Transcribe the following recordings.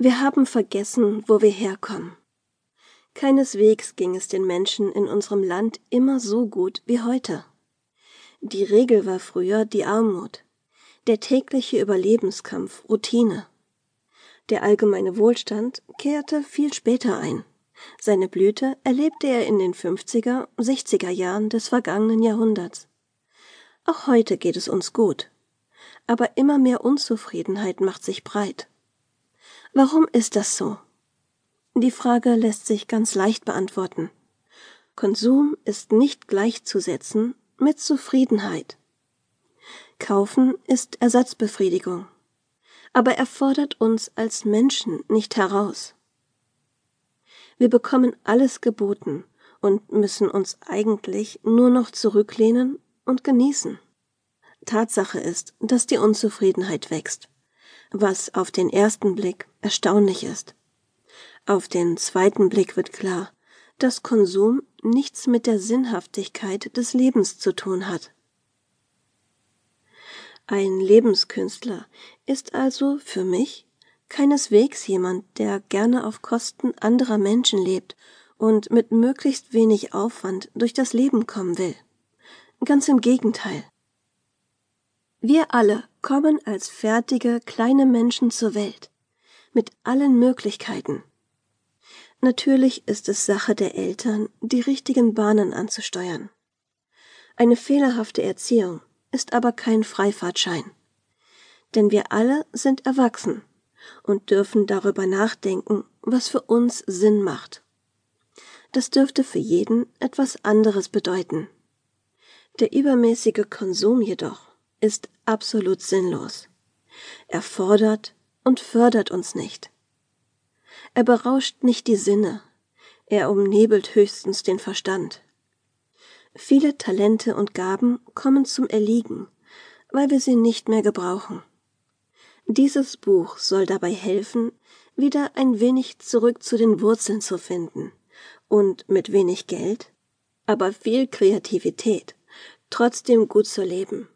Wir haben vergessen, wo wir herkommen. Keineswegs ging es den Menschen in unserem Land immer so gut wie heute. Die Regel war früher die Armut, der tägliche Überlebenskampf Routine. Der allgemeine Wohlstand kehrte viel später ein. Seine Blüte erlebte er in den 50er, 60er Jahren des vergangenen Jahrhunderts. Auch heute geht es uns gut. Aber immer mehr Unzufriedenheit macht sich breit. Warum ist das so? Die Frage lässt sich ganz leicht beantworten. Konsum ist nicht gleichzusetzen mit Zufriedenheit. Kaufen ist Ersatzbefriedigung, aber er fordert uns als Menschen nicht heraus. Wir bekommen alles geboten und müssen uns eigentlich nur noch zurücklehnen und genießen. Tatsache ist, dass die Unzufriedenheit wächst, was auf den ersten Blick erstaunlich ist. Auf den zweiten Blick wird klar, dass Konsum nichts mit der Sinnhaftigkeit des Lebens zu tun hat. Ein Lebenskünstler ist also für mich keineswegs jemand, der gerne auf Kosten anderer Menschen lebt und mit möglichst wenig Aufwand durch das Leben kommen will. Ganz im Gegenteil. Wir alle kommen als fertige kleine Menschen zur Welt, mit allen Möglichkeiten, Natürlich ist es Sache der Eltern, die richtigen Bahnen anzusteuern. Eine fehlerhafte Erziehung ist aber kein Freifahrtschein. Denn wir alle sind erwachsen und dürfen darüber nachdenken, was für uns Sinn macht. Das dürfte für jeden etwas anderes bedeuten. Der übermäßige Konsum jedoch ist absolut sinnlos. Er fordert und fördert uns nicht. Er berauscht nicht die Sinne, er umnebelt höchstens den Verstand. Viele Talente und Gaben kommen zum Erliegen, weil wir sie nicht mehr gebrauchen. Dieses Buch soll dabei helfen, wieder ein wenig zurück zu den Wurzeln zu finden und mit wenig Geld, aber viel Kreativität, trotzdem gut zu leben,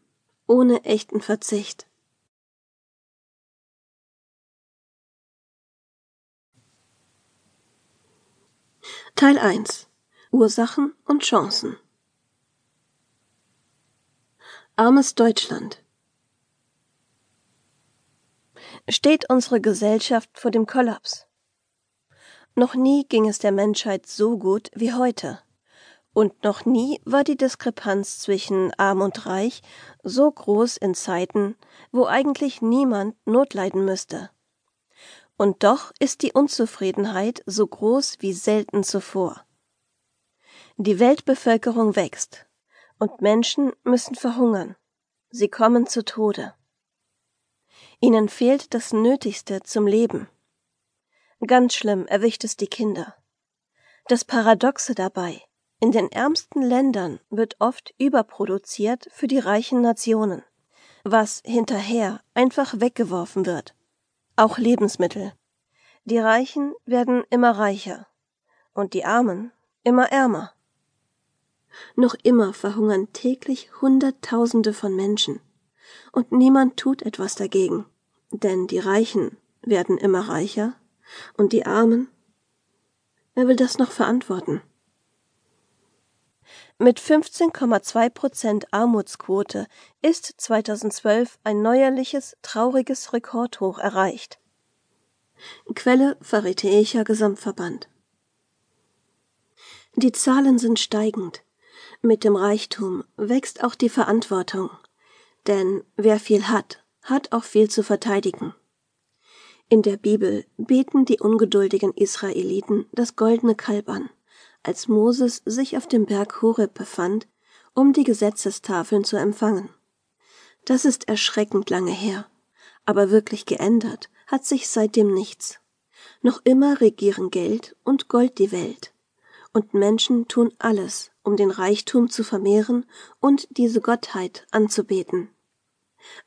ohne echten Verzicht. Teil 1 Ursachen und Chancen Armes Deutschland Steht unsere Gesellschaft vor dem Kollaps? Noch nie ging es der Menschheit so gut wie heute. Und noch nie war die Diskrepanz zwischen arm und reich so groß in Zeiten, wo eigentlich niemand Not leiden müsste. Und doch ist die Unzufriedenheit so groß wie selten zuvor. Die Weltbevölkerung wächst, und Menschen müssen verhungern. Sie kommen zu Tode. Ihnen fehlt das Nötigste zum Leben. Ganz schlimm erwischt es die Kinder. Das Paradoxe dabei, in den ärmsten Ländern wird oft überproduziert für die reichen Nationen, was hinterher einfach weggeworfen wird auch Lebensmittel. Die Reichen werden immer reicher und die Armen immer ärmer. Noch immer verhungern täglich Hunderttausende von Menschen, und niemand tut etwas dagegen, denn die Reichen werden immer reicher und die Armen Wer will das noch verantworten? Mit 15,2 Prozent Armutsquote ist 2012 ein neuerliches, trauriges Rekordhoch erreicht. Quelle Pharitäischer Gesamtverband Die Zahlen sind steigend. Mit dem Reichtum wächst auch die Verantwortung. Denn wer viel hat, hat auch viel zu verteidigen. In der Bibel beten die ungeduldigen Israeliten das goldene Kalb an als Moses sich auf dem Berg Horeb befand, um die Gesetzestafeln zu empfangen. Das ist erschreckend lange her, aber wirklich geändert hat sich seitdem nichts. Noch immer regieren Geld und Gold die Welt, und Menschen tun alles, um den Reichtum zu vermehren und diese Gottheit anzubeten.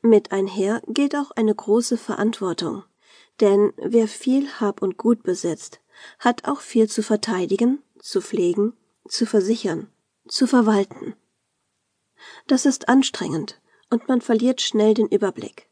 Mit einher geht auch eine große Verantwortung, denn wer viel Hab und Gut besitzt, hat auch viel zu verteidigen zu pflegen, zu versichern, zu verwalten. Das ist anstrengend und man verliert schnell den Überblick.